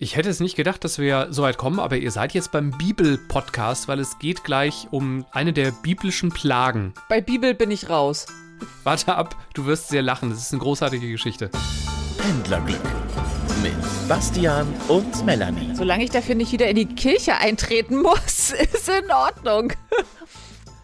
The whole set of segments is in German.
Ich hätte es nicht gedacht, dass wir so weit kommen, aber ihr seid jetzt beim Bibel-Podcast, weil es geht gleich um eine der biblischen Plagen. Bei Bibel bin ich raus. Warte ab, du wirst sehr lachen. Das ist eine großartige Geschichte. Pendlerglück mit Bastian und Melanie. Solange ich dafür nicht wieder in die Kirche eintreten muss, ist in Ordnung.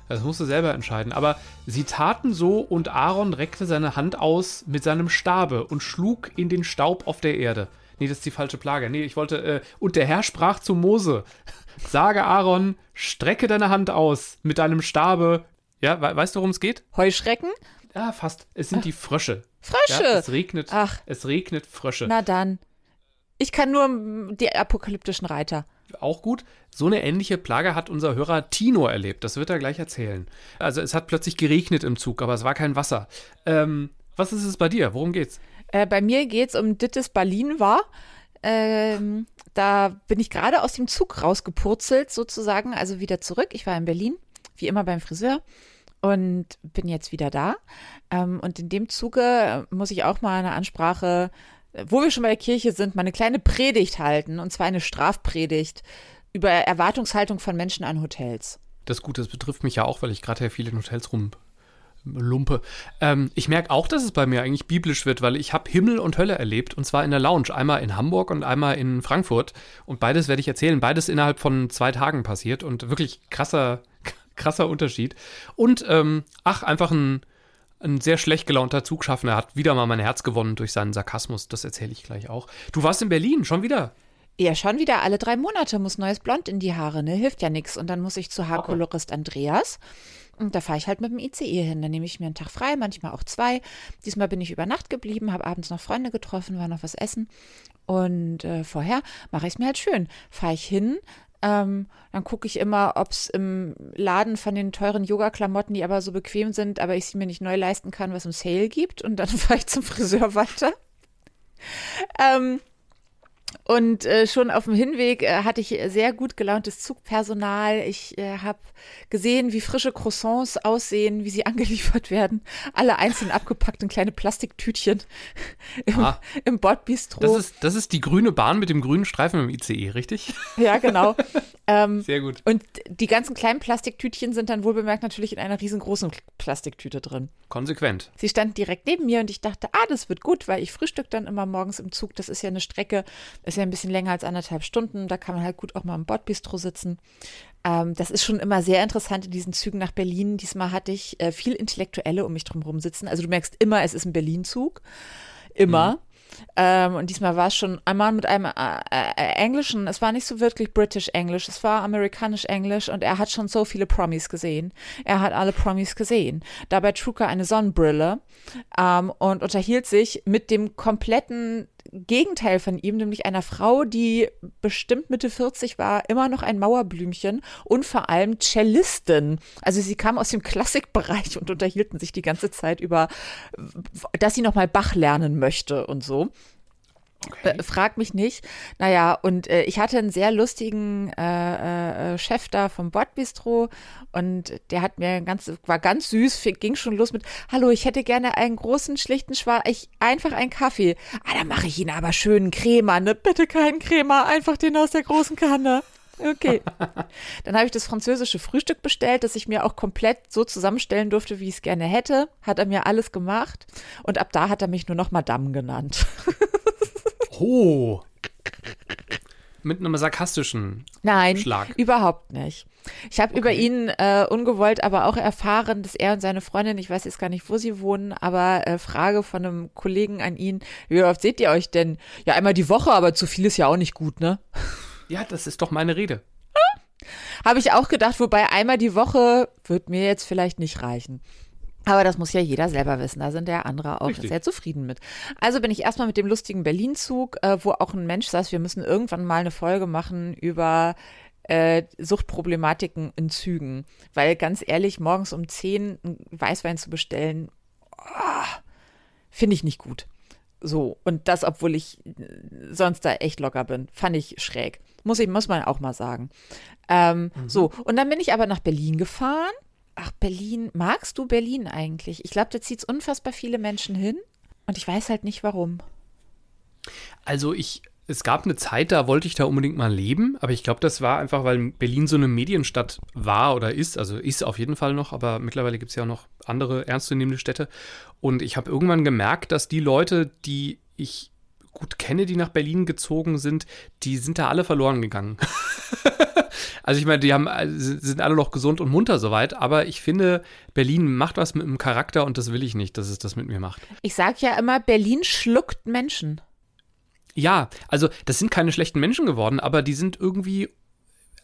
Das musst du selber entscheiden. Aber sie taten so und Aaron reckte seine Hand aus mit seinem Stabe und schlug in den Staub auf der Erde. Nee, das ist die falsche Plage. Nee, ich wollte. Äh, und der Herr sprach zu Mose: Sage Aaron, strecke deine Hand aus mit deinem Stabe. Ja, we weißt du, worum es geht? Heuschrecken? Ja, fast. Es sind Ach. die Frösche. Frösche! Ja, es regnet. Ach. Es regnet Frösche. Na dann. Ich kann nur die apokalyptischen Reiter. Auch gut. So eine ähnliche Plage hat unser Hörer Tino erlebt. Das wird er gleich erzählen. Also es hat plötzlich geregnet im Zug, aber es war kein Wasser. Ähm, was ist es bei dir? Worum geht's? Äh, bei mir geht es um Dittes Berlin war. Ähm, da bin ich gerade aus dem Zug rausgepurzelt, sozusagen, also wieder zurück. Ich war in Berlin, wie immer beim Friseur und bin jetzt wieder da. Ähm, und in dem Zuge muss ich auch mal eine Ansprache, wo wir schon bei der Kirche sind, mal eine kleine Predigt halten, und zwar eine Strafpredigt über Erwartungshaltung von Menschen an Hotels. Das ist gut, das betrifft mich ja auch, weil ich gerade ja viel in Hotels rum Lumpe. Ähm, ich merke auch, dass es bei mir eigentlich biblisch wird, weil ich habe Himmel und Hölle erlebt und zwar in der Lounge. Einmal in Hamburg und einmal in Frankfurt. Und beides werde ich erzählen. Beides innerhalb von zwei Tagen passiert und wirklich krasser, krasser Unterschied. Und ähm, ach, einfach ein, ein sehr schlecht gelaunter Zugschaffner hat wieder mal mein Herz gewonnen durch seinen Sarkasmus. Das erzähle ich gleich auch. Du warst in Berlin, schon wieder. Ja, schon wieder alle drei Monate muss neues Blond in die Haare, ne? Hilft ja nichts. Und dann muss ich zu Haarkolorist Andreas. Und da fahre ich halt mit dem ICE hin. Dann nehme ich mir einen Tag frei, manchmal auch zwei. Diesmal bin ich über Nacht geblieben, habe abends noch Freunde getroffen, war noch was essen. Und äh, vorher mache ich es mir halt schön. Fahre ich hin, ähm, dann gucke ich immer, ob es im Laden von den teuren Yoga-Klamotten, die aber so bequem sind, aber ich sie mir nicht neu leisten kann, was im Sale gibt. Und dann fahre ich zum Friseur weiter. Ähm, und äh, schon auf dem Hinweg äh, hatte ich sehr gut gelauntes Zugpersonal. Ich äh, habe gesehen, wie frische Croissants aussehen, wie sie angeliefert werden. Alle einzeln abgepackt in kleine Plastiktütchen im, ah, im Bordbistro. Das ist, das ist die grüne Bahn mit dem grünen Streifen im ICE, richtig? Ja, genau. ähm, sehr gut. Und die ganzen kleinen Plastiktütchen sind dann wohlbemerkt natürlich in einer riesengroßen Plastiktüte drin. Konsequent. Sie stand direkt neben mir und ich dachte, ah, das wird gut, weil ich frühstück dann immer morgens im Zug. Das ist ja eine Strecke, ist ja ein bisschen länger als anderthalb Stunden. Da kann man halt gut auch mal im Bordbistro sitzen. Ähm, das ist schon immer sehr interessant in diesen Zügen nach Berlin. Diesmal hatte ich äh, viel Intellektuelle um mich drumherum sitzen. Also du merkst immer, es ist ein Berlin-Zug. Immer. Mhm. Ähm, und diesmal war es schon einmal mit einem äh, äh, englischen, es war nicht so wirklich British English, es war amerikanisch Englisch und er hat schon so viele Promis gesehen. Er hat alle Promis gesehen. Dabei trug er eine Sonnenbrille ähm, und unterhielt sich mit dem kompletten Gegenteil von ihm, nämlich einer Frau, die bestimmt Mitte 40 war, immer noch ein Mauerblümchen und vor allem Cellistin. Also sie kam aus dem Klassikbereich und unterhielten sich die ganze Zeit über, dass sie nochmal Bach lernen möchte und so. Okay. Äh, frag mich nicht. Naja, und äh, ich hatte einen sehr lustigen äh, äh, Chef da vom Bordbistro und der hat mir ganz, war ganz süß, ging schon los mit, hallo, ich hätte gerne einen großen, schlichten, schwarzen, ich, einfach einen Kaffee. Ah, dann mache ich Ihnen aber schönen Crema, ne? Bitte keinen Crema, einfach den aus der großen Kanne. Okay. Dann habe ich das französische Frühstück bestellt, das ich mir auch komplett so zusammenstellen durfte, wie ich es gerne hätte. Hat er mir alles gemacht. Und ab da hat er mich nur noch Madame genannt. Oh. Mit einem sarkastischen Nein, Schlag. überhaupt nicht. Ich habe okay. über ihn äh, ungewollt aber auch erfahren, dass er und seine Freundin, ich weiß jetzt gar nicht, wo sie wohnen, aber äh, Frage von einem Kollegen an ihn, wie oft seht ihr euch denn? Ja, einmal die Woche, aber zu viel ist ja auch nicht gut, ne? Ja, das ist doch meine Rede. Habe ich auch gedacht, wobei einmal die Woche wird mir jetzt vielleicht nicht reichen. Aber das muss ja jeder selber wissen. Da sind ja andere auch Richtig. sehr zufrieden mit. Also bin ich erstmal mit dem lustigen Berlin-Zug, äh, wo auch ein Mensch saß, wir müssen irgendwann mal eine Folge machen über äh, Suchtproblematiken in Zügen. Weil ganz ehrlich, morgens um 10 Weißwein zu bestellen, oh, finde ich nicht gut. So, und das, obwohl ich sonst da echt locker bin. Fand ich schräg. Muss ich, muss man auch mal sagen. Ähm, mhm. So, und dann bin ich aber nach Berlin gefahren Ach, Berlin. Magst du Berlin eigentlich? Ich glaube, da zieht es unfassbar viele Menschen hin und ich weiß halt nicht warum. Also ich es gab eine Zeit, da wollte ich da unbedingt mal leben, aber ich glaube, das war einfach, weil Berlin so eine Medienstadt war oder ist, also ist auf jeden Fall noch, aber mittlerweile gibt es ja auch noch andere ernstzunehmende Städte. Und ich habe irgendwann gemerkt, dass die Leute, die ich gut kenne, die nach Berlin gezogen sind, die sind da alle verloren gegangen. also ich meine, die haben, sind alle noch gesund und munter soweit, aber ich finde, Berlin macht was mit dem Charakter und das will ich nicht, dass es das mit mir macht. Ich sage ja immer, Berlin schluckt Menschen. Ja, also das sind keine schlechten Menschen geworden, aber die sind irgendwie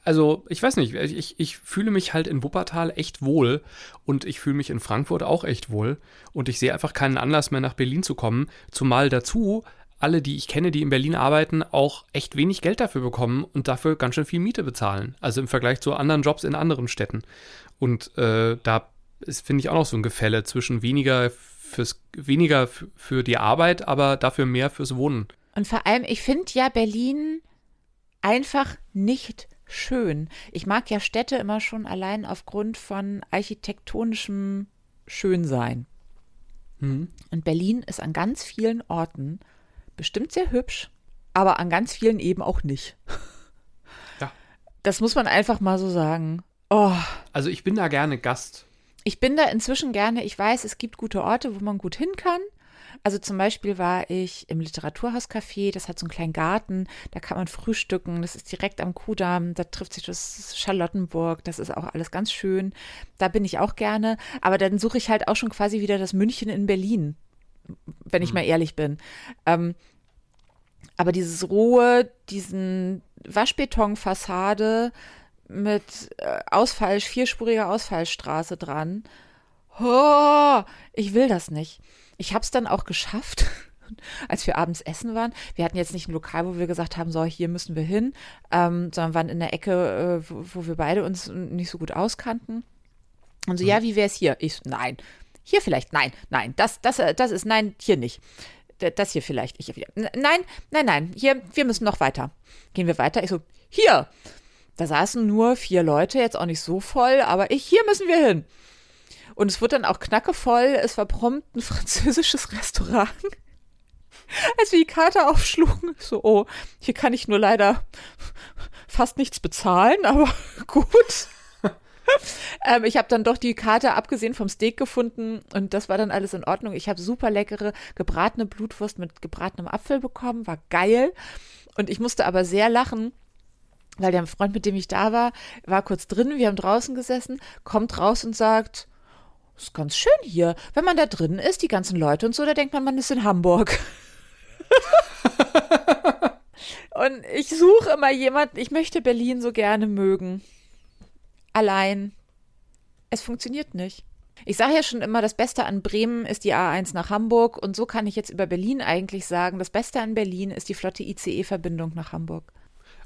also ich weiß nicht, ich, ich fühle mich halt in Wuppertal echt wohl und ich fühle mich in Frankfurt auch echt wohl und ich sehe einfach keinen Anlass mehr nach Berlin zu kommen, zumal dazu alle, die ich kenne, die in Berlin arbeiten, auch echt wenig Geld dafür bekommen und dafür ganz schön viel Miete bezahlen. Also im Vergleich zu anderen Jobs in anderen Städten. Und äh, da ist, finde ich, auch noch so ein Gefälle zwischen weniger fürs weniger für die Arbeit, aber dafür mehr fürs Wohnen. Und vor allem, ich finde ja Berlin einfach nicht schön. Ich mag ja Städte immer schon allein aufgrund von architektonischem Schönsein. Mhm. Und Berlin ist an ganz vielen Orten bestimmt sehr hübsch, aber an ganz vielen eben auch nicht. Ja. Das muss man einfach mal so sagen. Oh. Also ich bin da gerne Gast. Ich bin da inzwischen gerne, ich weiß, es gibt gute Orte, wo man gut hin kann. Also zum Beispiel war ich im Literaturhauscafé, das hat so einen kleinen Garten, da kann man frühstücken, das ist direkt am Kudamm, da trifft sich das Charlottenburg, das ist auch alles ganz schön. Da bin ich auch gerne, aber dann suche ich halt auch schon quasi wieder das München in Berlin, wenn ich mhm. mal ehrlich bin. Ähm, aber dieses rohe, diesen Waschbetonfassade mit äh, Ausfall, vierspuriger Ausfallstraße dran. Oh, ich will das nicht. Ich habe es dann auch geschafft, als wir abends essen waren. Wir hatten jetzt nicht ein Lokal, wo wir gesagt haben, so, hier müssen wir hin, ähm, sondern waren in der Ecke, äh, wo, wo, wir beide uns nicht so gut auskannten. Und so, mhm. ja, wie wäre es hier? Ich, nein. Hier vielleicht, nein, nein, das, das, äh, das ist, nein, hier nicht. Das hier vielleicht. Ich, nein, nein, nein, hier, wir müssen noch weiter. Gehen wir weiter? Ich so, hier. Da saßen nur vier Leute, jetzt auch nicht so voll, aber ich, hier müssen wir hin. Und es wird dann auch knackevoll. Es war prompt ein französisches Restaurant. Als wir die Karte aufschlugen, so, oh, hier kann ich nur leider fast nichts bezahlen, aber gut. ähm, ich habe dann doch die Karte abgesehen vom Steak gefunden und das war dann alles in Ordnung. Ich habe super leckere gebratene Blutwurst mit gebratenem Apfel bekommen, war geil. Und ich musste aber sehr lachen, weil der Freund, mit dem ich da war, war kurz drin, wir haben draußen gesessen, kommt raus und sagt, ist ganz schön hier. Wenn man da drin ist, die ganzen Leute und so, da denkt man, man ist in Hamburg. und ich suche immer jemanden, ich möchte Berlin so gerne mögen. Allein. Es funktioniert nicht. Ich sage ja schon immer, das Beste an Bremen ist die A1 nach Hamburg und so kann ich jetzt über Berlin eigentlich sagen, das Beste an Berlin ist die flotte ICE-Verbindung nach Hamburg.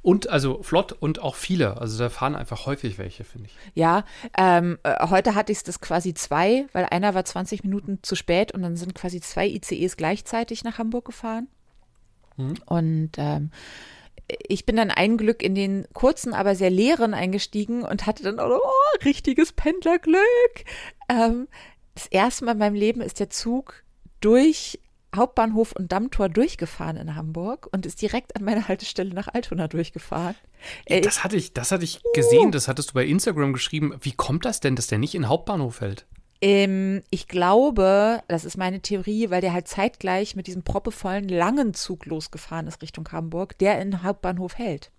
Und also flott und auch viele. Also da fahren einfach häufig welche, finde ich. Ja, ähm, äh, heute hatte ich das quasi zwei, weil einer war 20 Minuten zu spät und dann sind quasi zwei ICEs gleichzeitig nach Hamburg gefahren. Hm. Und ähm, ich bin dann ein Glück in den kurzen, aber sehr leeren eingestiegen und hatte dann, oh, richtiges Pendlerglück. Ähm, das erste Mal in meinem Leben ist der Zug durch Hauptbahnhof und Dammtor durchgefahren in Hamburg und ist direkt an meiner Haltestelle nach Altona durchgefahren. Äh, das hatte ich, das hatte ich gesehen, das hattest du bei Instagram geschrieben. Wie kommt das denn, dass der nicht in Hauptbahnhof fällt? Ähm, ich glaube, das ist meine Theorie, weil der halt zeitgleich mit diesem proppevollen langen Zug losgefahren ist Richtung Hamburg, der in Hauptbahnhof hält.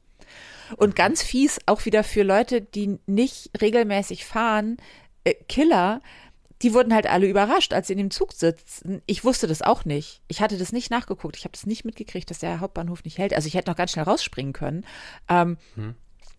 Und ganz fies, auch wieder für Leute, die nicht regelmäßig fahren, äh, Killer, die wurden halt alle überrascht, als sie in dem Zug sitzen. Ich wusste das auch nicht. Ich hatte das nicht nachgeguckt. Ich habe das nicht mitgekriegt, dass der Hauptbahnhof nicht hält. Also ich hätte noch ganz schnell rausspringen können. Ähm, hm.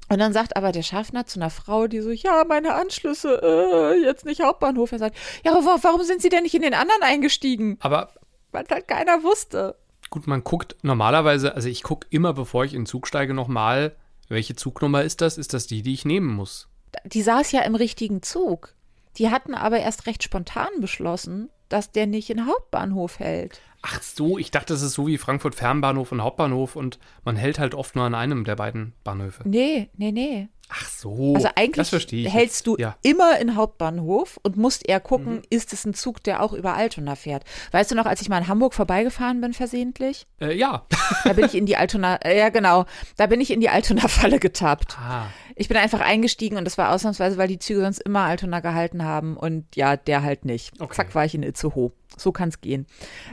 Und dann sagt aber der Schaffner zu einer Frau, die so, ja, meine Anschlüsse, äh, jetzt nicht Hauptbahnhof. Er sagt, ja, aber warum sind Sie denn nicht in den anderen eingestiegen? Aber. Weil halt keiner wusste. Gut, man guckt normalerweise, also ich gucke immer, bevor ich in den Zug steige, nochmal, welche Zugnummer ist das? Ist das die, die ich nehmen muss? Die saß ja im richtigen Zug. Die hatten aber erst recht spontan beschlossen, dass der nicht in Hauptbahnhof hält. Ach so, ich dachte, das ist so wie Frankfurt Fernbahnhof und Hauptbahnhof und man hält halt oft nur an einem der beiden Bahnhöfe. Nee, nee, nee. Ach so, Also eigentlich hältst du Ja. immer in Hauptbahnhof und musst eher Mhm. gucken, ist es ein Zug, der auch über Altona fährt. Weißt du noch, als ich mal in Hamburg vorbeigefahren bin versehentlich? Äh, ja. Da bin ich in die Altona, äh, ja genau, da bin ich in die Altona-Falle getappt. Ah, Ich bin einfach eingestiegen und das war ausnahmsweise, weil die Züge sonst immer Altona gehalten haben und ja, der halt nicht. Okay. Zack, war ich in Itzehoe. So kann es gehen.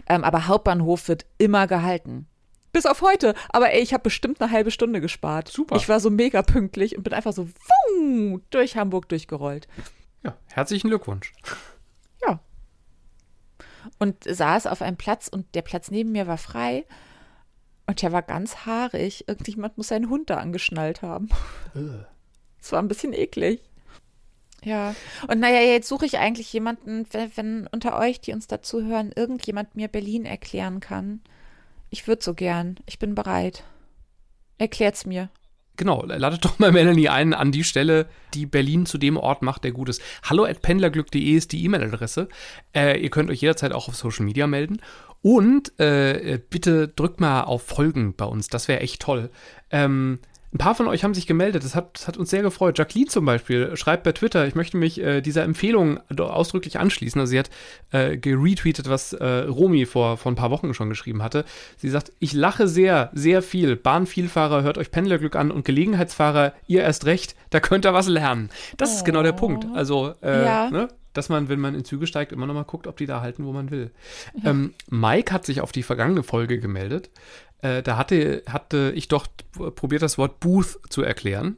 Ähm, aber Hauptbahnhof wird immer gehalten. Bis auf heute. Aber ey, ich habe bestimmt eine halbe Stunde gespart. Super. Ich war so mega pünktlich und bin einfach so wumm, durch Hamburg durchgerollt. ja, herzlichen Glückwunsch. Ja. Und saß auf einem Platz und der Platz neben mir war frei. Und der war ganz haarig. Irgendjemand muss seinen Hund da angeschnallt haben. Es war ein bisschen eklig. Ja. Und naja, jetzt suche ich eigentlich jemanden, wenn, wenn unter euch, die uns dazu hören, irgendjemand mir Berlin erklären kann. Ich würde so gern. Ich bin bereit. Erklärt's mir. Genau, ladet doch mal Melanie ein an die Stelle, die Berlin zu dem Ort macht, der gut ist. Hallo at pendlerglück.de ist die E-Mail-Adresse. Äh, ihr könnt euch jederzeit auch auf Social Media melden. Und äh, bitte drückt mal auf Folgen bei uns, das wäre echt toll. Ähm, ein paar von euch haben sich gemeldet, das hat, das hat uns sehr gefreut. Jacqueline zum Beispiel schreibt bei Twitter, ich möchte mich äh, dieser Empfehlung ausdrücklich anschließen. Also sie hat äh, geretweetet, was äh, Romy vor, vor ein paar Wochen schon geschrieben hatte. Sie sagt, ich lache sehr, sehr viel. Bahnvielfahrer, hört euch Pendlerglück an und Gelegenheitsfahrer, ihr erst recht, da könnt ihr was lernen. Das ist genau der Punkt. Also, äh, Ja. ne? Dass man, wenn man in Züge steigt, immer noch mal guckt, ob die da halten, wo man will. Ähm, Mike hat sich auf die vergangene Folge gemeldet. Äh, da hatte, hatte ich doch probiert, das Wort Booth zu erklären.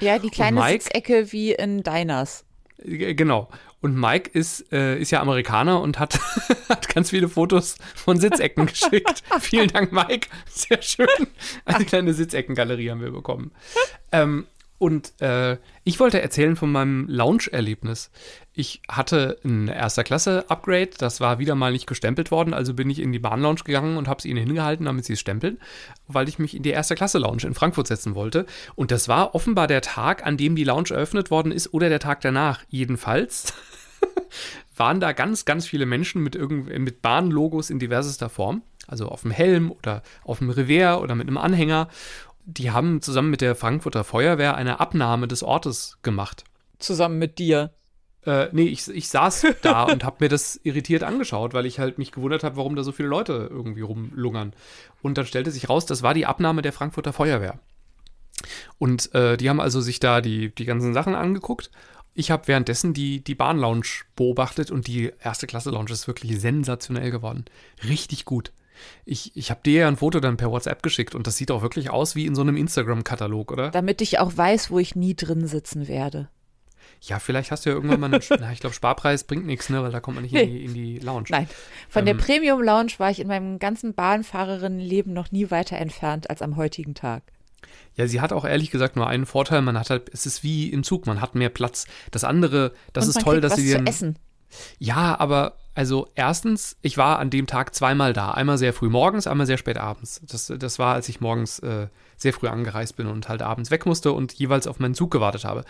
Ja, die kleine Mike? Sitzecke wie in Diners. Äh, Genau. Und Mike ist, äh, ist ja Amerikaner und hat, hat ganz viele Fotos von Sitzecken geschickt. Vielen Dank, Mike. Sehr schön. Eine kleine Sitzeckengalerie haben wir bekommen. Ähm, und äh, ich wollte erzählen von meinem Lounge-Erlebnis. Ich hatte ein erster Klasse-Upgrade, das war wieder mal nicht gestempelt worden, also bin ich in die Bahnlounge gegangen und habe es ihnen hingehalten, damit sie es stempeln, weil ich mich in die erste Klasse-Lounge in Frankfurt setzen wollte. Und das war offenbar der Tag, an dem die Lounge eröffnet worden ist oder der Tag danach. Jedenfalls waren da ganz, ganz viele Menschen mit, mit Bahnlogos in diversester Form. Also auf dem Helm oder auf dem Revers oder mit einem Anhänger. Die haben zusammen mit der Frankfurter Feuerwehr eine Abnahme des Ortes gemacht. Zusammen mit dir. Äh, nee, ich, ich saß da und habe mir das irritiert angeschaut, weil ich halt mich gewundert habe, warum da so viele Leute irgendwie rumlungern. Und dann stellte sich raus, das war die Abnahme der Frankfurter Feuerwehr. Und äh, die haben also sich da die, die ganzen Sachen angeguckt. Ich habe währenddessen die, die Bahnlounge beobachtet und die erste Klasse Lounge ist wirklich sensationell geworden. Richtig gut. Ich, ich habe dir ja ein Foto dann per WhatsApp geschickt und das sieht auch wirklich aus wie in so einem Instagram-Katalog, oder? Damit ich auch weiß, wo ich nie drin sitzen werde. Ja, vielleicht hast du ja irgendwann mal einen, na, ich glaube, Sparpreis bringt nichts, ne, weil da kommt man nicht in die, in die Lounge. Nein, von der Ähm. Premium Lounge war ich in meinem ganzen Bahnfahrerinnenleben noch nie weiter entfernt als am heutigen Tag. Ja, sie hat auch ehrlich gesagt nur einen Vorteil, man hat halt, es ist wie im Zug, man hat mehr Platz. Das andere, das Und ist toll, dass sie dir. zu essen. Ja, aber also erstens, ich war an dem Tag zweimal da. Einmal sehr früh morgens, einmal sehr spät abends. Das, das war, als ich morgens äh, sehr früh angereist bin und halt abends weg musste und jeweils auf meinen Zug gewartet habe.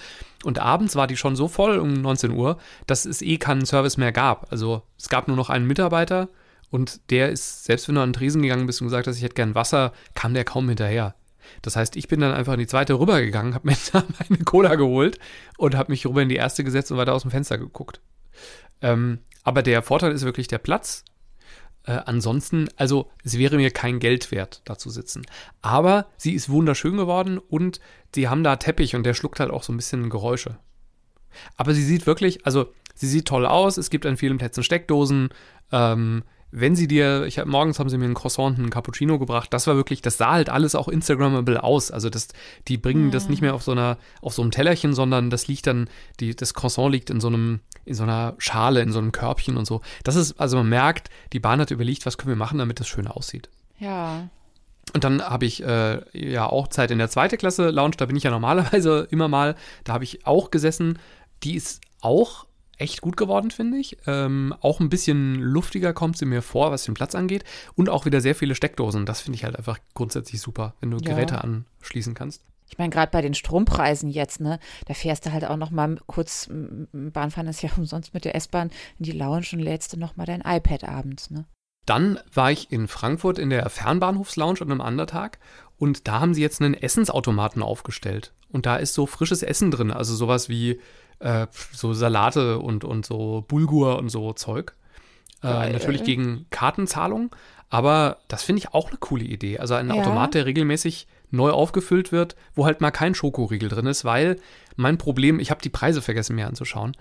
Und abends war die schon so voll um 19 Uhr, dass es eh keinen Service mehr gab. Also es gab nur noch einen Mitarbeiter und der ist, selbst wenn du an den Tresen gegangen bist und gesagt hast, ich hätte gern Wasser, kam der kaum hinterher. Das heißt, ich bin dann einfach in die zweite rübergegangen, habe mir da meine Cola geholt und habe mich rüber in die erste gesetzt und weiter aus dem Fenster geguckt. Ähm, aber der Vorteil ist wirklich der Platz. Äh, ansonsten, also es wäre mir kein Geld wert, da zu sitzen. Aber sie ist wunderschön geworden und sie haben da Teppich und der schluckt halt auch so ein bisschen Geräusche. Aber sie sieht wirklich, also sie sieht toll aus. Es gibt an vielen Plätzen Steckdosen. Ähm, wenn sie dir, ich hab, morgens haben sie mir einen Croissant, einen Cappuccino gebracht. Das war wirklich, das sah halt alles auch Instagrammable aus. Also das, die bringen das nicht mehr auf so einer, auf so einem Tellerchen, sondern das liegt dann, die, das Croissant liegt in so einem, in so einer Schale, in so einem Körbchen und so. Das ist, also man merkt, die Bahn hat überlegt, was können wir machen, damit das schön aussieht. Ja. Und dann habe ich äh, ja auch Zeit in der zweite Klasse Lounge, da bin ich ja normalerweise immer mal, da habe ich auch gesessen. Die ist auch echt gut geworden, finde ich. Ähm, auch ein bisschen luftiger kommt sie mir vor, was den Platz angeht. Und auch wieder sehr viele Steckdosen. Das finde ich halt einfach grundsätzlich super, wenn du Ja. Geräte anschließen kannst. Ich meine, gerade bei den Strompreisen jetzt, ne, da fährst du halt auch noch mal kurz, Bahnfahren ist ja umsonst mit der S-Bahn in die Lounge und lädst du noch mal dein iPad abends, ne? Dann war ich in Frankfurt in der Fernbahnhofslounge an einem anderen Tag und da haben sie jetzt einen Essensautomaten aufgestellt. Und da ist so frisches Essen drin, also sowas wie äh, so Salate und, und so Bulgur und so Zeug. Äh, natürlich gegen Kartenzahlung, aber das finde ich auch eine coole Idee. Also ein Ja. Automat, der regelmäßig neu aufgefüllt wird, wo halt mal kein Schokoriegel drin ist, weil mein Problem, ich habe die Preise vergessen mir anzuschauen.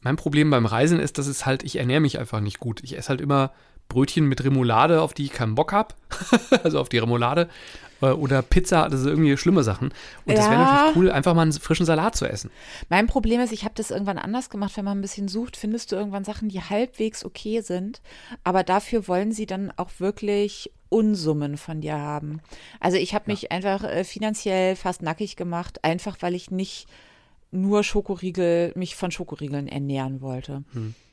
Mein Problem beim Reisen ist, dass es halt, ich ernähre mich einfach nicht gut. Ich esse halt immer Brötchen mit Remoulade, auf die ich keinen Bock habe. also auf die Remoulade. Äh, Oder Pizza, das sind irgendwie schlimme Sachen. Und das wäre Ja. natürlich cool, einfach mal einen frischen Salat zu essen. Mein Problem ist, ich habe das irgendwann anders gemacht. Wenn man ein bisschen sucht, findest du irgendwann Sachen, die halbwegs okay sind. Aber dafür wollen sie dann auch wirklich Unsummen von dir haben. Also ich habe mich einfach äh, finanziell fast nackig gemacht, einfach weil ich nicht nur Schokoriegel, mich von Schokoriegeln ernähren wollte.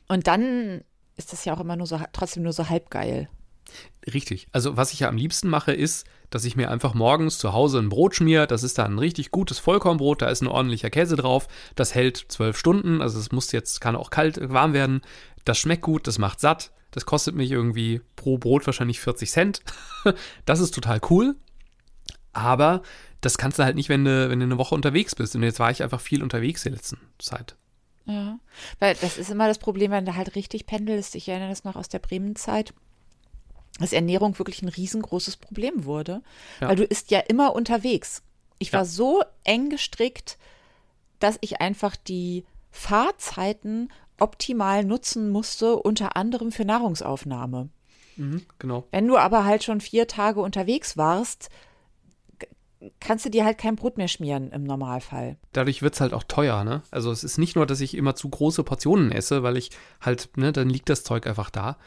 Und dann ist das ja auch immer nur so trotzdem nur so halb geil. Richtig. Also was ich ja am liebsten mache, ist, dass ich mir einfach morgens zu Hause ein Brot schmier. Das ist dann ein richtig gutes Vollkornbrot. Da ist ein ordentlicher Käse drauf. Das hält zwölf Stunden. Also es muss jetzt, kann auch kalt, äh, warm werden. Das schmeckt gut, das macht satt. Das kostet mich irgendwie pro Brot wahrscheinlich 40 Cent. Das ist total cool. Aber das kannst du halt nicht, wenn du, wenn du eine Woche unterwegs bist. Und jetzt war ich einfach viel unterwegs die letzten Zeit. Ja, weil das ist immer das Problem, wenn du halt richtig pendelst. Ich erinnere das noch aus der Bremen-Zeit, dass Ernährung wirklich ein riesengroßes Problem wurde, Ja. weil du isst ja immer unterwegs. Ich war Ja. so eng gestrickt, dass ich einfach die Fahrzeiten optimal nutzen musste, unter anderem für Nahrungsaufnahme. Genau. Wenn du aber halt schon vier Tage unterwegs warst, kannst du dir halt kein Brot mehr schmieren im Normalfall. dadurch wird es halt auch teuer, ne? Also es ist nicht nur, dass ich immer zu große Portionen esse, weil ich halt, ne, dann liegt das Zeug einfach da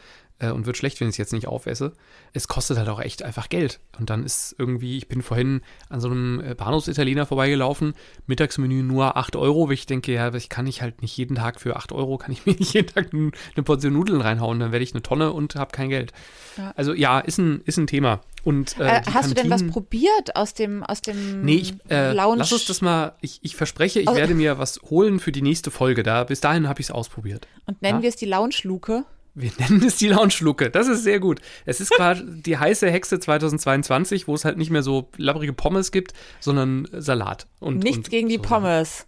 äh, und wird schlecht, wenn ich es jetzt nicht aufesse. Es kostet halt auch echt einfach Geld. Und dann ist irgendwie, ich bin vorhin an so einem äh, Bahnhofsitaliener vorbeigelaufen, Mittagsmenü nur 8 Euro, weil ich denke, ja, ich kann ich halt nicht jeden Tag für 8 Euro, kann ich mir nicht jeden Tag eine Portion Nudeln reinhauen, dann werde ich eine Tonne und habe kein Geld. Ja. Also ja, ist ein, ist ein Thema. Und, äh, Äh, hast du denn was Kantinen- probiert aus dem, aus dem Nee, ich, äh, Lounge? lass uns das mal, ich, ich verspreche, ich Also- werde mir was holen für die nächste Folge. Da, bis dahin habe ich es ausprobiert. Und nennen Ja? wir es die Lounge-Luke? Wir nennen es die Lounge-Luke. Das ist sehr gut. Es ist gerade die heiße Hexe 2022, wo es halt nicht mehr so labbrige Pommes gibt, sondern Salat. Und, Nichts und gegen die so Pommes.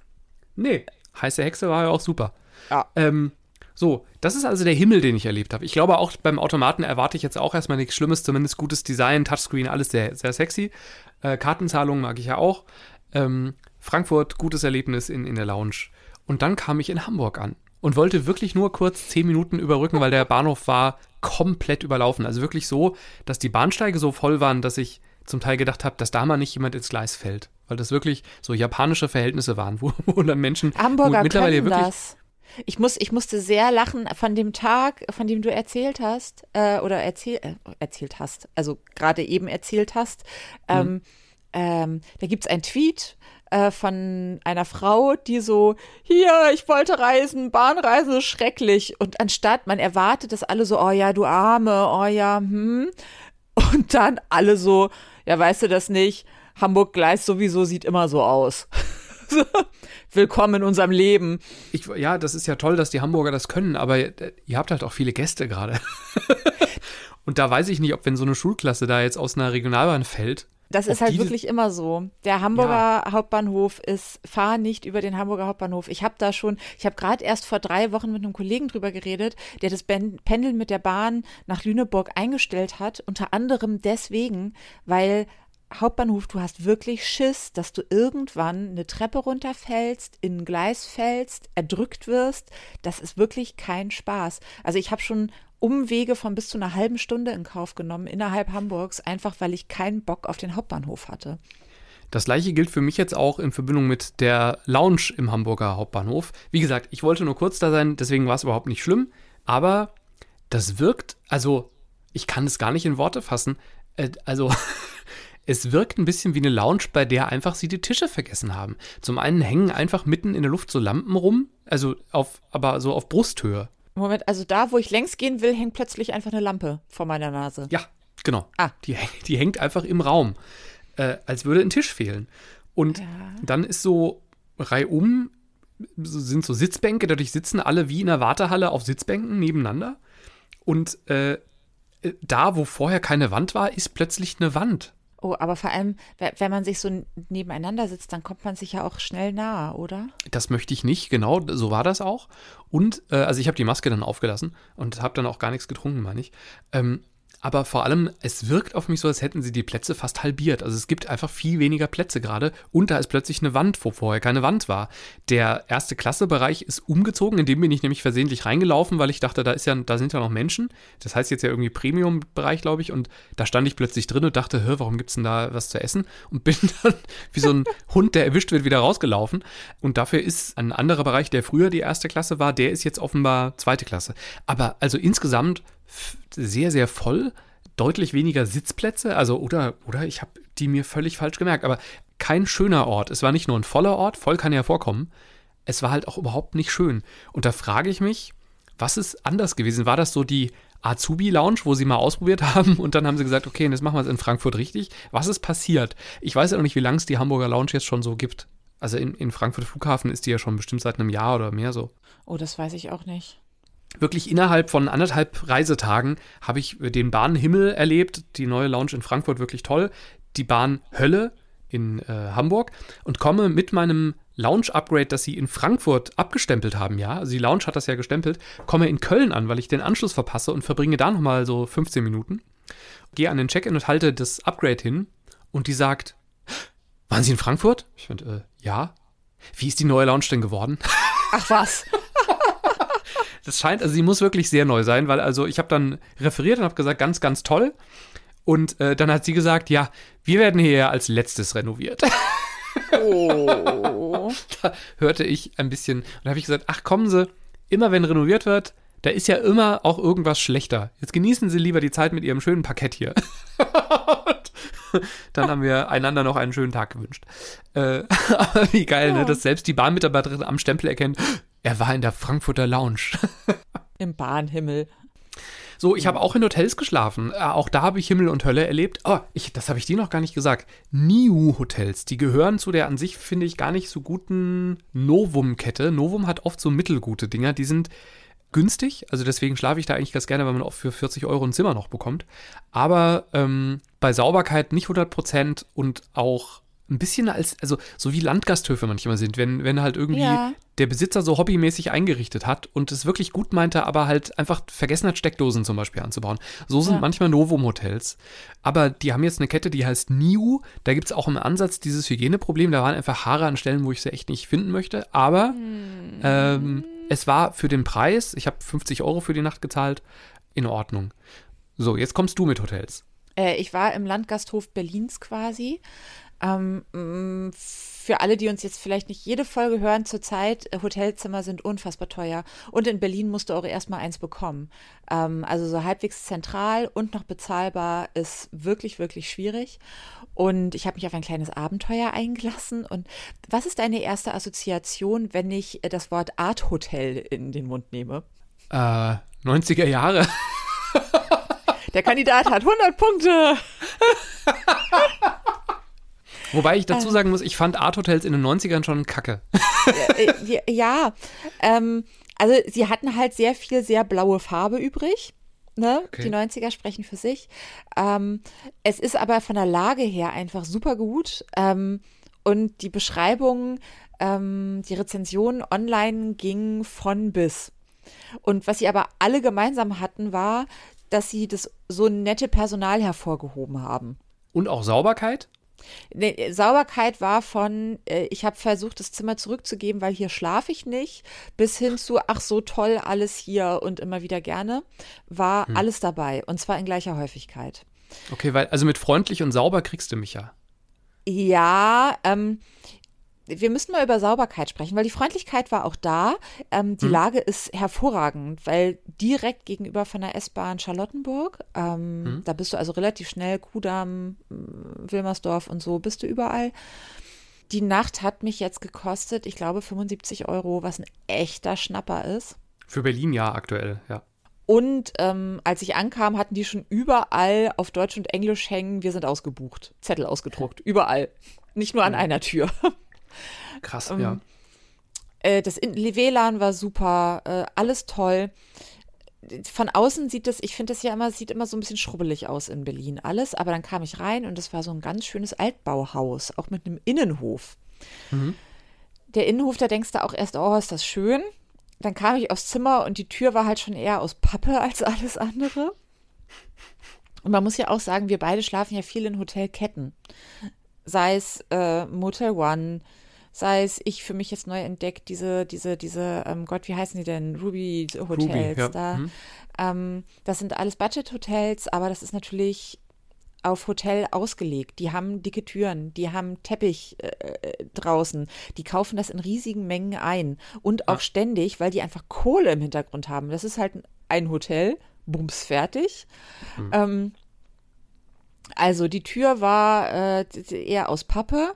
Nee, heiße Hexe war ja auch super. Ja. Ähm, so, das ist also der Himmel, den ich erlebt habe. Ich glaube, auch beim Automaten erwarte ich jetzt auch erstmal nichts Schlimmes, zumindest gutes Design, Touchscreen, alles sehr, sehr sexy. Äh, Kartenzahlung mag ich ja auch. Ähm, Frankfurt, gutes Erlebnis in, in der Lounge. Und dann kam ich in Hamburg an und wollte wirklich nur kurz zehn Minuten überrücken, weil der Bahnhof war komplett überlaufen. Also wirklich so, dass die Bahnsteige so voll waren, dass ich zum Teil gedacht habe, dass da mal nicht jemand ins Gleis fällt. Weil das wirklich so japanische Verhältnisse waren, wo, wo dann Menschen Hamburger mittlerweile wirklich das. Ich, muss, ich musste sehr lachen von dem Tag, von dem du erzählt hast, äh, oder erzähl, äh, erzählt hast, also gerade eben erzählt hast. Ähm, ähm, da gibt es einen Tweet äh, von einer Frau, die so, hier, ich wollte reisen, Bahnreise ist schrecklich. Und anstatt, man erwartet, dass alle so, oh ja, du Arme, oh ja, hm. Und dann alle so, ja, weißt du das nicht? Hamburg-Gleis sowieso sieht immer so aus. Willkommen in unserem Leben. Ich, ja, das ist ja toll, dass die Hamburger das können, aber äh, ihr habt halt auch viele Gäste gerade. Und da weiß ich nicht, ob wenn so eine Schulklasse da jetzt aus einer Regionalbahn fällt. Das ist halt wirklich immer so. Der Hamburger Hauptbahnhof ist, fahr nicht über den Hamburger Hauptbahnhof. Ich habe da schon, ich habe gerade erst vor drei Wochen mit einem Kollegen drüber geredet, der das Pendeln mit der Bahn nach Lüneburg eingestellt hat. Unter anderem deswegen, weil Hauptbahnhof, du hast wirklich Schiss, dass du irgendwann eine Treppe runterfällst, in ein Gleis fällst, erdrückt wirst. Das ist wirklich kein Spaß. Also ich habe schon Umwege von bis zu einer halben Stunde in Kauf genommen innerhalb Hamburgs, einfach weil ich keinen Bock auf den Hauptbahnhof hatte. Das gleiche gilt für mich jetzt auch in Verbindung mit der Lounge im Hamburger Hauptbahnhof. Wie gesagt, ich wollte nur kurz da sein, deswegen war es überhaupt nicht schlimm. Aber das wirkt, also ich kann es gar nicht in Worte fassen. Äh, also es wirkt ein bisschen wie eine Lounge, bei der einfach sie die Tische vergessen haben. Zum einen hängen einfach mitten in der Luft so Lampen rum, also auf, aber so auf Brusthöhe. Moment, also da, wo ich längs gehen will, hängt plötzlich einfach eine Lampe vor meiner Nase. Ja, genau. Ah. Die, die hängt einfach im Raum, äh, als würde ein Tisch fehlen. Und dann ist so reihum, so, sind so Sitzbänke, dadurch sitzen alle wie in einer Wartehalle auf Sitzbänken nebeneinander. Und äh, äh, da, wo vorher keine Wand war, ist plötzlich eine Wand. Oh, aber vor allem, we- wenn man sich so nebeneinander sitzt, dann kommt man sich ja auch schnell nahe, oder? Das möchte ich nicht, genau, so war das auch. Und, äh, also ich habe die Maske dann aufgelassen und habe dann auch gar nichts getrunken, meine ich. Ähm, aber vor allem, es wirkt auf mich so, als hätten sie die Plätze fast halbiert. Also es gibt einfach viel weniger Plätze gerade und da ist plötzlich eine Wand, wo vorher keine Wand war. Der erste Klassebereich ist umgezogen, in dem bin ich nämlich versehentlich reingelaufen, weil ich dachte, da ist ja, da sind ja noch Menschen. Das heißt jetzt ja irgendwie Premium-Bereich, glaube ich. Und da stand ich plötzlich drin und dachte, hör, warum gibt's denn da was zu essen? Und bin dann wie so ein Hund, der erwischt wird, wieder rausgelaufen. Und dafür ist ein anderer Bereich, der früher die erste Klasse war, der ist jetzt offenbar zweite Klasse. Aber also insgesamt sehr, sehr voll, deutlich weniger Sitzplätze, also oder, oder ich habe die mir völlig falsch gemerkt, aber kein schöner Ort. Es war nicht nur ein voller Ort, voll kann ja vorkommen, es war halt auch überhaupt nicht schön. Und da frage ich mich, was ist anders gewesen? War das so die Azubi-Lounge, wo sie mal ausprobiert haben und dann haben sie gesagt, okay, jetzt machen wir es in Frankfurt richtig. Was ist passiert? Ich weiß ja noch nicht, wie lange es die Hamburger Lounge jetzt schon so gibt. Also in, in Frankfurt Flughafen ist die ja schon bestimmt seit einem Jahr oder mehr so Oh, das weiß ich auch nicht. Wirklich innerhalb von anderthalb Reisetagen habe ich den Bahnhimmel erlebt, die neue Lounge in Frankfurt wirklich toll, die Bahn Hölle in äh, Hamburg und komme mit meinem Lounge-Upgrade, das sie in Frankfurt abgestempelt haben, ja, also die Lounge hat das ja gestempelt, komme in Köln an, weil ich den Anschluss verpasse und verbringe da nochmal so 15 Minuten, gehe an den Check-in und halte das Upgrade hin und die sagt, waren Sie in Frankfurt? Ich finde, äh, ja. Wie ist die neue Lounge denn geworden? Ach was. Das scheint, also sie muss wirklich sehr neu sein, weil also ich habe dann referiert und habe gesagt, ganz, ganz toll. Und äh, dann hat sie gesagt, ja, wir werden hier ja als letztes renoviert. Oh. da hörte ich ein bisschen und da habe ich gesagt, ach kommen Sie, immer wenn renoviert wird, da ist ja immer auch irgendwas schlechter. Jetzt genießen Sie lieber die Zeit mit Ihrem schönen Parkett hier. Dann haben wir einander noch einen schönen Tag gewünscht. Äh, aber wie geil, ne, dass selbst die Bahnmitarbeiterin am Stempel erkennt, er war in der Frankfurter Lounge. Im Bahnhimmel. So, ich habe auch in Hotels geschlafen. Äh, auch da habe ich Himmel und Hölle erlebt. Oh, ich, das habe ich dir noch gar nicht gesagt. Niu-Hotels, die gehören zu der an sich, finde ich, gar nicht so guten Novum-Kette. Novum hat oft so mittelgute Dinger, die sind günstig. Also deswegen schlafe ich da eigentlich ganz gerne, weil man oft für 40 Euro ein Zimmer noch bekommt. Aber ähm, bei Sauberkeit nicht 100 Prozent und auch ein bisschen als, also so wie Landgasthöfe manchmal sind, wenn, wenn halt irgendwie Ja. der Besitzer so hobbymäßig eingerichtet hat und es wirklich gut meinte, aber halt einfach vergessen hat, Steckdosen zum Beispiel anzubauen. So sind Ja. manchmal Novum-Hotels. Aber die haben jetzt eine Kette, die heißt Niu. Da gibt es auch im Ansatz dieses Hygieneproblem. Da waren einfach Haare an Stellen, wo ich sie echt nicht finden möchte. Aber ähm, es war für den Preis, ich habe 50 Euro für die Nacht gezahlt, in Ordnung. So, jetzt kommst du mit Hotels. Äh, ich war im Landgasthof Berlins quasi. Ähm, mh, für alle, die uns jetzt vielleicht nicht jede Folge hören, zurzeit, äh, Hotelzimmer sind unfassbar teuer. Und in Berlin musst du auch erstmal eins bekommen. Ähm, also so halbwegs zentral und noch bezahlbar ist wirklich, wirklich schwierig. Und ich habe mich auf ein kleines Abenteuer eingelassen. Und was ist deine erste Assoziation, wenn ich äh, das Wort Art Hotel in den Mund nehme? Äh, 90er Jahre. Der Kandidat hat 100 Punkte. Wobei ich dazu sagen muss, ich fand Art-Hotels in den 90ern schon kacke. Äh, ja, ähm, also sie hatten halt sehr viel sehr blaue Farbe übrig. Ne? Okay. Die 90er sprechen für sich. Ähm, es ist aber von der Lage her einfach super gut. Ähm, und die Beschreibung, ähm, die Rezension online ging von bis. Und was sie aber alle gemeinsam hatten, war, dass sie das so nette Personal hervorgehoben haben. Und auch Sauberkeit? Nee, Sauberkeit war von, äh, ich habe versucht, das Zimmer zurückzugeben, weil hier schlafe ich nicht, bis hin zu, ach so toll, alles hier und immer wieder gerne, war alles dabei. Und zwar in gleicher Häufigkeit. Okay, weil, also mit freundlich und sauber kriegst du mich ja. Ja, ähm, wir müssen mal über Sauberkeit sprechen, weil die Freundlichkeit war auch da. Ähm, die Lage ist hervorragend, weil direkt gegenüber von der S-Bahn Charlottenburg, ähm, da bist du also relativ schnell, Kudamm, m, Wilmersdorf und so, bist du überall. Die Nacht hat mich jetzt gekostet, ich glaube, 75 Euro, was ein echter Schnapper ist. Für Berlin ja aktuell, ja. Und ähm, als ich ankam, hatten die schon überall auf Deutsch und Englisch hängen, wir sind ausgebucht. Zettel ausgedruckt, überall. Nicht nur an einer Tür. Krass, Ähm, ja. Äh, das WLAN war super, äh, alles toll. von außen sieht das, ich finde das ja immer, sieht immer so ein bisschen schrubbelig aus in Berlin alles, aber dann kam ich rein und es war so ein ganz schönes Altbauhaus, auch mit einem Innenhof. Mhm. Der Innenhof, da denkst du auch erst, oh, ist das schön. Dann kam ich aufs Zimmer und die Tür war halt schon eher aus Pappe als alles andere. Und man muss ja auch sagen, wir beide schlafen ja viel in Hotelketten. Sei es äh, Motel One, sei es ich für mich jetzt neu entdeckt, diese, diese, diese, ähm, Gott, wie heißen die denn? Ruby Hotels Ruby, ja. da. Mhm. Ähm, das sind alles Budget-Hotels, aber das ist natürlich auf Hotel ausgelegt. Die haben dicke Türen, die haben Teppich äh, äh, draußen, die kaufen das in riesigen Mengen ein und auch ja. ständig, weil die einfach Kohle im Hintergrund haben. Das ist halt ein Hotel, bums fertig. Mhm. Ähm, also die Tür war äh, eher aus Pappe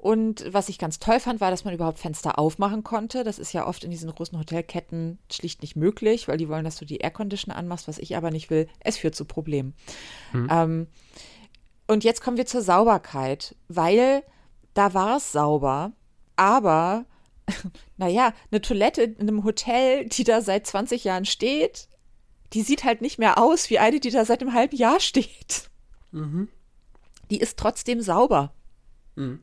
und was ich ganz toll fand, war, dass man überhaupt Fenster aufmachen konnte. Das ist ja oft in diesen großen Hotelketten schlicht nicht möglich, weil die wollen, dass du die Aircondition anmachst, was ich aber nicht will. Es führt zu Problemen. Mhm. Ähm, und jetzt kommen wir zur Sauberkeit, weil da war es sauber, aber naja, eine Toilette in einem Hotel, die da seit 20 Jahren steht, die sieht halt nicht mehr aus wie eine, die da seit einem halben Jahr steht. Mhm. Die ist trotzdem sauber. Mhm.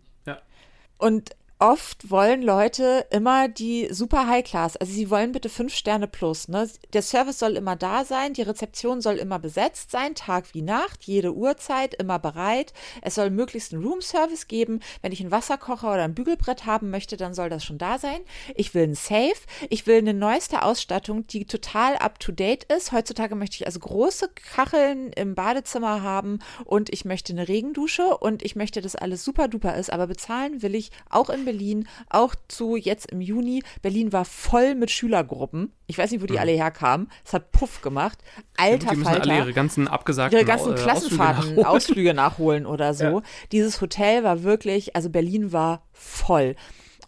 Und oft wollen Leute immer die super High Class. Also sie wollen bitte fünf Sterne plus. Ne? Der Service soll immer da sein, die Rezeption soll immer besetzt sein, Tag wie Nacht, jede Uhrzeit, immer bereit. Es soll möglichst einen Room Service geben. Wenn ich einen Wasserkocher oder ein Bügelbrett haben möchte, dann soll das schon da sein. Ich will einen Safe. Ich will eine neueste Ausstattung, die total up to date ist. Heutzutage möchte ich also große Kacheln im Badezimmer haben und ich möchte eine Regendusche und ich möchte, dass alles super duper ist. Aber bezahlen will ich auch in Berlin, auch zu jetzt im Juni. Berlin war voll mit Schülergruppen. Ich weiß nicht, wo die mhm. alle herkamen. Es hat Puff gemacht. Alter ja, die Falter. alle ihre ganzen abgesagten ihre ganzen äh, Klassenfahrten, Ausflüge nachholen. Ausflüge nachholen oder so. Ja. Dieses Hotel war wirklich, also Berlin war voll.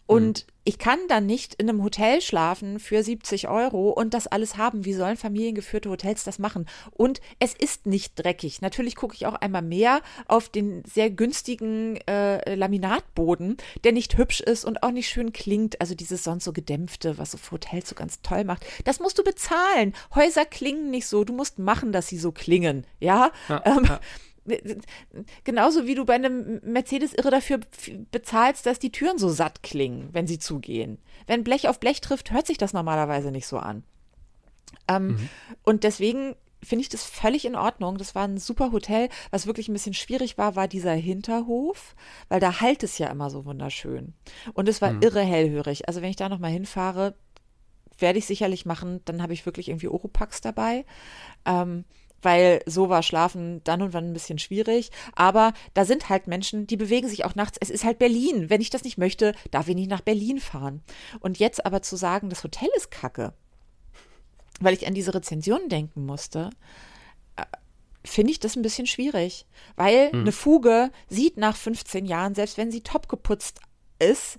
Und mhm ich kann dann nicht in einem Hotel schlafen für 70 Euro und das alles haben. Wie sollen familiengeführte Hotels das machen? Und es ist nicht dreckig. Natürlich gucke ich auch einmal mehr auf den sehr günstigen äh, Laminatboden, der nicht hübsch ist und auch nicht schön klingt. Also dieses sonst so gedämpfte, was so Hotels so ganz toll macht. Das musst du bezahlen. Häuser klingen nicht so. Du musst machen, dass sie so klingen. Ja. ja, ähm, ja genauso wie du bei einem Mercedes irre dafür bezahlst, dass die Türen so satt klingen, wenn sie zugehen. Wenn Blech auf Blech trifft, hört sich das normalerweise nicht so an. Ähm, mhm. Und deswegen finde ich das völlig in Ordnung. Das war ein super Hotel. Was wirklich ein bisschen schwierig war, war dieser Hinterhof, weil da halt es ja immer so wunderschön. Und es war mhm. irre hellhörig. Also wenn ich da nochmal hinfahre, werde ich sicherlich machen. Dann habe ich wirklich irgendwie Oropax dabei. Ähm, weil so war Schlafen dann und wann ein bisschen schwierig. Aber da sind halt Menschen, die bewegen sich auch nachts. Es ist halt Berlin. Wenn ich das nicht möchte, darf ich nicht nach Berlin fahren. Und jetzt aber zu sagen, das Hotel ist kacke, weil ich an diese Rezension denken musste, äh, finde ich das ein bisschen schwierig. Weil hm. eine Fuge sieht nach 15 Jahren, selbst wenn sie top geputzt ist,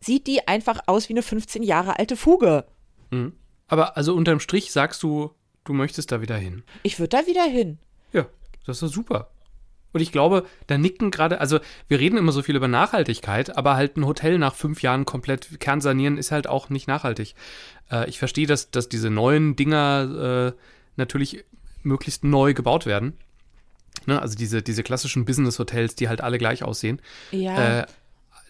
sieht die einfach aus wie eine 15 Jahre alte Fuge. Hm. Aber also unterm Strich sagst du, du möchtest da wieder hin. Ich würde da wieder hin. Ja, das ist super. Und ich glaube, da nicken gerade, also wir reden immer so viel über Nachhaltigkeit, aber halt ein Hotel nach fünf Jahren komplett kernsanieren ist halt auch nicht nachhaltig. Äh, ich verstehe, dass, dass diese neuen Dinger äh, natürlich möglichst neu gebaut werden. Ne? Also diese, diese klassischen Business-Hotels, die halt alle gleich aussehen. Ja. Äh,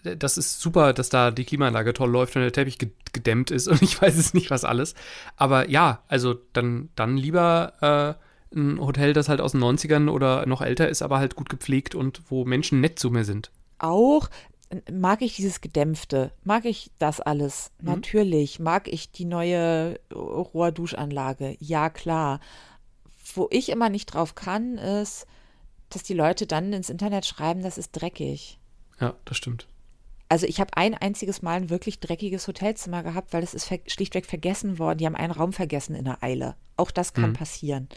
das ist super, dass da die Klimaanlage toll läuft und der Teppich gedämmt ist und ich weiß es nicht, was alles. Aber ja, also dann, dann lieber äh, ein Hotel, das halt aus den 90ern oder noch älter ist, aber halt gut gepflegt und wo Menschen nett zu mir sind. Auch mag ich dieses Gedämpfte, mag ich das alles. Mhm. Natürlich mag ich die neue Rohrduschanlage, ja klar. Wo ich immer nicht drauf kann, ist, dass die Leute dann ins Internet schreiben, das ist dreckig. Ja, das stimmt. Also ich habe ein einziges Mal ein wirklich dreckiges Hotelzimmer gehabt, weil das ist ver schlichtweg vergessen worden. Die haben einen Raum vergessen in der Eile. Auch das kann mhm. passieren.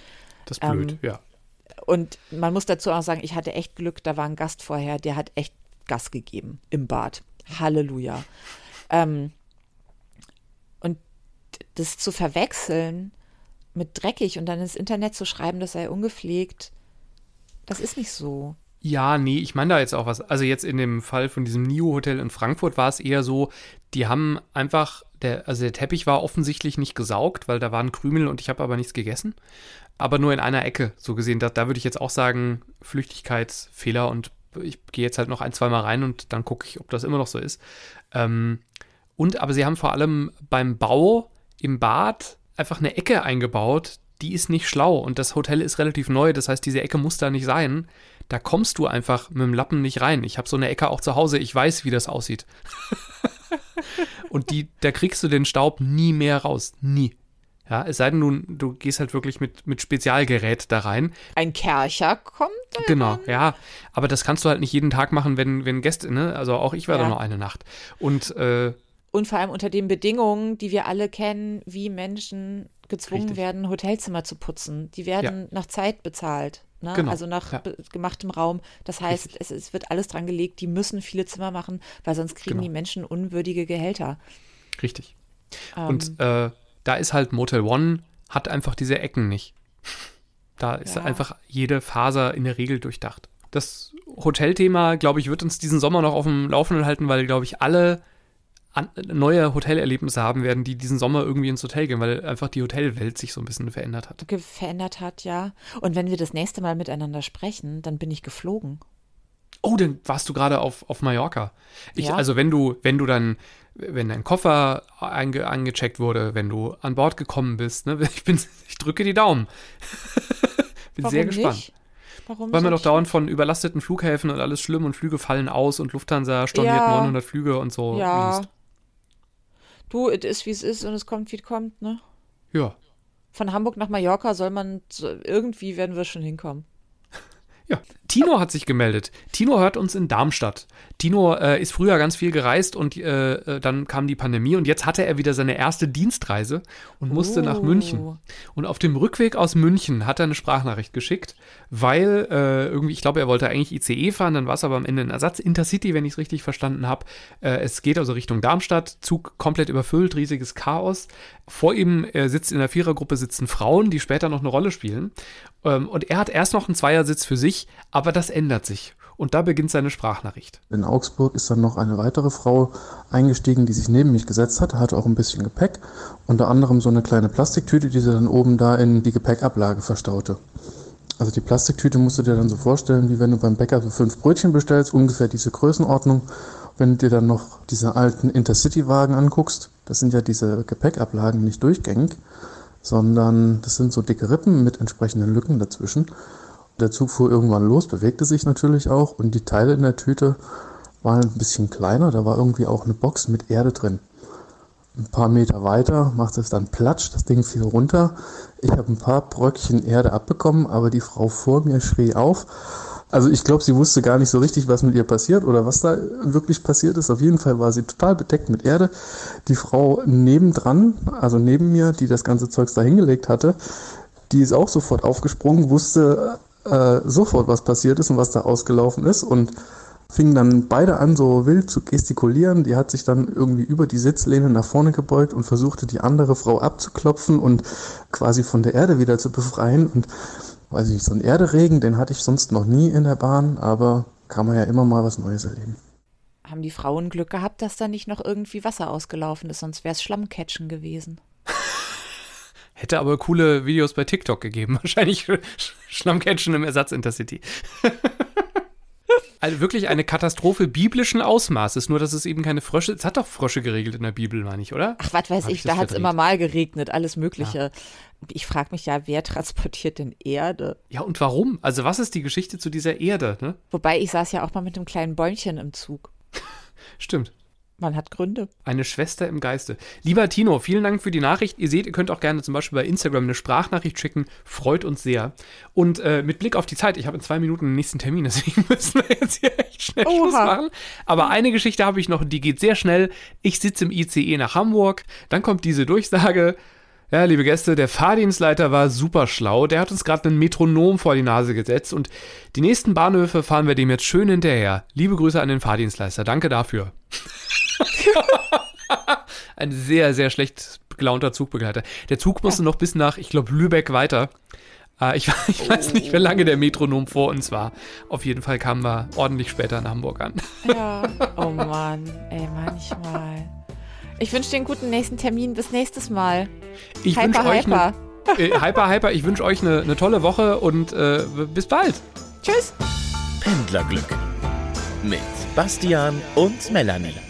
Das ist blöd, ähm, ja. Und man muss dazu auch sagen, ich hatte echt Glück, da war ein Gast vorher, der hat echt Gas gegeben im Bad. Halleluja. Ähm, und das zu verwechseln mit dreckig und dann ins Internet zu schreiben, das sei ungepflegt, das ist nicht so. Ja, nee, ich meine da jetzt auch was. Also jetzt in dem Fall von diesem NIO-Hotel in Frankfurt war es eher so, die haben einfach, der, also der Teppich war offensichtlich nicht gesaugt, weil da waren Krümel und ich habe aber nichts gegessen. Aber nur in einer Ecke, so gesehen. Da, da würde ich jetzt auch sagen, Flüchtigkeitsfehler und ich gehe jetzt halt noch ein, zwei Mal rein und dann gucke ich, ob das immer noch so ist. Ähm, und aber sie haben vor allem beim Bau im Bad einfach eine Ecke eingebaut, die ist nicht schlau und das Hotel ist relativ neu, das heißt, diese Ecke muss da nicht sein. Da kommst du einfach mit dem Lappen nicht rein. Ich habe so eine Ecke auch zu Hause, ich weiß, wie das aussieht. und die, da kriegst du den Staub nie mehr raus. Nie. Ja, es sei denn, du, du gehst halt wirklich mit, mit Spezialgerät da rein. Ein Kercher kommt. Da Genau, ja. Aber das kannst du halt nicht jeden Tag machen, wenn, wenn Gäste, ne? Also auch ich war Ja. da nur eine Nacht. Und äh, Und vor allem unter den Bedingungen, die wir alle kennen, wie Menschen gezwungen Richtig. werden, Hotelzimmer zu putzen. Die werden nach Zeit bezahlt. Ne? Genau, Also nach ja. gemachtem Raum. Das heißt, es, es wird alles dran gelegt, die müssen viele Zimmer machen, weil sonst kriegen Genau. die Menschen unwürdige Gehälter. richtig. Ähm, Und äh, da ist halt Motel One, hat einfach diese Ecken nicht. Da ist Ja. einfach jede Faser in der Regel durchdacht. Das Hotelthema, glaube ich, wird uns diesen Sommer noch auf dem Laufenden halten, weil, glaube ich, alle an, neue Hotelerlebnisse haben werden, die diesen Sommer irgendwie ins Hotel gehen, weil einfach die Hotelwelt sich so ein bisschen verändert hat. ge- verändert hat, ja. Und wenn wir das nächste Mal miteinander sprechen, dann bin ich geflogen. Oh, dann warst du gerade auf, auf Mallorca. Ich, Ja. Also wenn du, wenn du dann, wenn dein Koffer einge, eingecheckt wurde, wenn du an Bord gekommen bist, ne, ich bin, ich drücke die Daumen. bin sehr gespannt. Nicht? Warum Weil man doch dauernd von überlasteten Flughäfen und alles schlimm und Flüge fallen aus und Lufthansa storniert Ja. 900 Flüge und so. Ja. liest. Du, es ist, wie es ist und es kommt, wie es kommt, ne? Ja. Von Hamburg nach Mallorca soll man, irgendwie werden wir schon hinkommen. Ja, Tino hat sich gemeldet. Tino hört uns in Darmstadt. Tino äh, ist früher ganz viel gereist und äh, äh, dann kam die Pandemie und jetzt hatte er wieder seine erste Dienstreise und musste nach Oh. München. Und auf dem Rückweg aus München hat er eine Sprachnachricht geschickt, weil äh, irgendwie, ich glaube, er wollte eigentlich ICE fahren, dann war es aber am Ende ein Ersatz Intercity, wenn ich es richtig verstanden habe. Äh, es geht also Richtung Darmstadt, Zug komplett überfüllt, riesiges Chaos. Vor ihm äh, sitzt in der Vierergruppe sitzen Frauen, die später noch eine Rolle spielen. Ähm, und er hat erst noch einen Zweiersitz für sich, aber das ändert sich. Und da beginnt seine Sprachnachricht. In Augsburg ist dann noch eine weitere Frau eingestiegen, die sich neben mich gesetzt hat, hatte auch ein bisschen Gepäck, unter anderem so eine kleine Plastiktüte, die sie dann oben da in die Gepäckablage verstaute. Also die Plastiktüte musst du dir dann so vorstellen, wie wenn du beim Bäcker so fünf Brötchen bestellst, ungefähr diese Größenordnung. Wenn du dir dann noch diese alten Intercity-Wagen anguckst, das sind ja diese Gepäckablagen nicht durchgängig, sondern das sind so dicke Rippen mit entsprechenden Lücken dazwischen. Der Zug fuhr irgendwann los, bewegte sich natürlich auch und die Teile in der Tüte waren ein bisschen kleiner. Da war irgendwie auch eine Box mit Erde drin. Ein paar Meter weiter machte es dann Platsch, das Ding fiel runter. Ich habe ein paar Bröckchen Erde abbekommen, aber die Frau vor mir schrie auf. Also ich glaube, sie wusste gar nicht so richtig, was mit ihr passiert oder was da wirklich passiert ist. Auf jeden Fall war sie total bedeckt mit Erde. Die Frau nebendran, also neben mir, die das ganze Zeugs da hingelegt hatte, die ist auch sofort aufgesprungen, wusste äh, sofort, was passiert ist und was da ausgelaufen ist und fingen dann beide an, so wild zu gestikulieren. Die hat sich dann irgendwie über die Sitzlehne nach vorne gebeugt und versuchte, die andere Frau abzuklopfen und quasi von der Erde wieder zu befreien. Und weiß ich so ein Erderegen, den hatte ich sonst noch nie in der Bahn, aber kann man ja immer mal was Neues erleben. Haben die Frauen Glück gehabt, dass da nicht noch irgendwie Wasser ausgelaufen ist, sonst wäre es Schlammcatchen gewesen. Hätte aber coole Videos bei TikTok gegeben. Wahrscheinlich Sch- Schlammcatchen im Ersatz Intercity. Also wirklich eine Katastrophe biblischen Ausmaßes, nur dass es eben keine Frösche, es hat doch Frösche geregelt in der Bibel, meine ich, oder? Ach, was weiß Hab ich, ich da hat es immer mal geregnet, alles Mögliche. Ich frage mich ja, wer transportiert denn Erde? Ja, und warum? Also was ist die Geschichte zu dieser Erde, ne? Wobei ich saß ja auch mal mit einem kleinen Bäumchen im Zug. Stimmt. Man hat Gründe. Eine Schwester im Geiste. Lieber Tino, vielen Dank für die Nachricht. Ihr seht, ihr könnt auch gerne zum Beispiel bei Instagram eine Sprachnachricht schicken. Freut uns sehr. Und äh, mit Blick auf die Zeit, ich habe in zwei Minuten den nächsten Termin, deswegen müssen wir jetzt hier echt schnell Oha. Schluss machen. Aber eine Geschichte habe ich noch, die geht sehr schnell. Ich sitze im ICE nach Hamburg. Dann kommt diese Durchsage. Ja, liebe Gäste, der Fahrdienstleiter war super schlau. Der hat uns gerade einen Metronom vor die Nase gesetzt und die nächsten Bahnhöfe fahren wir dem jetzt schön hinterher. Liebe Grüße an den Fahrdienstleister. Danke dafür. Ein sehr, sehr schlecht gelaunter Zugbegleiter. Der Zug musste noch bis nach, ich glaube, Lübeck weiter. Äh, ich, ich, weiß nicht, wie lange der Metronom vor uns war. Auf jeden Fall kamen wir ordentlich später in Hamburg an. Ja, oh Mann, ey, manchmal. Ich wünsche dir einen guten nächsten Termin. Bis nächstes Mal. Ich wünsche euch eine, äh, hyper, hyper. Ich wünsche euch eine, eine, tolle Woche und äh, bis bald. Tschüss. Pendlerglück mit Bastian und Melanie.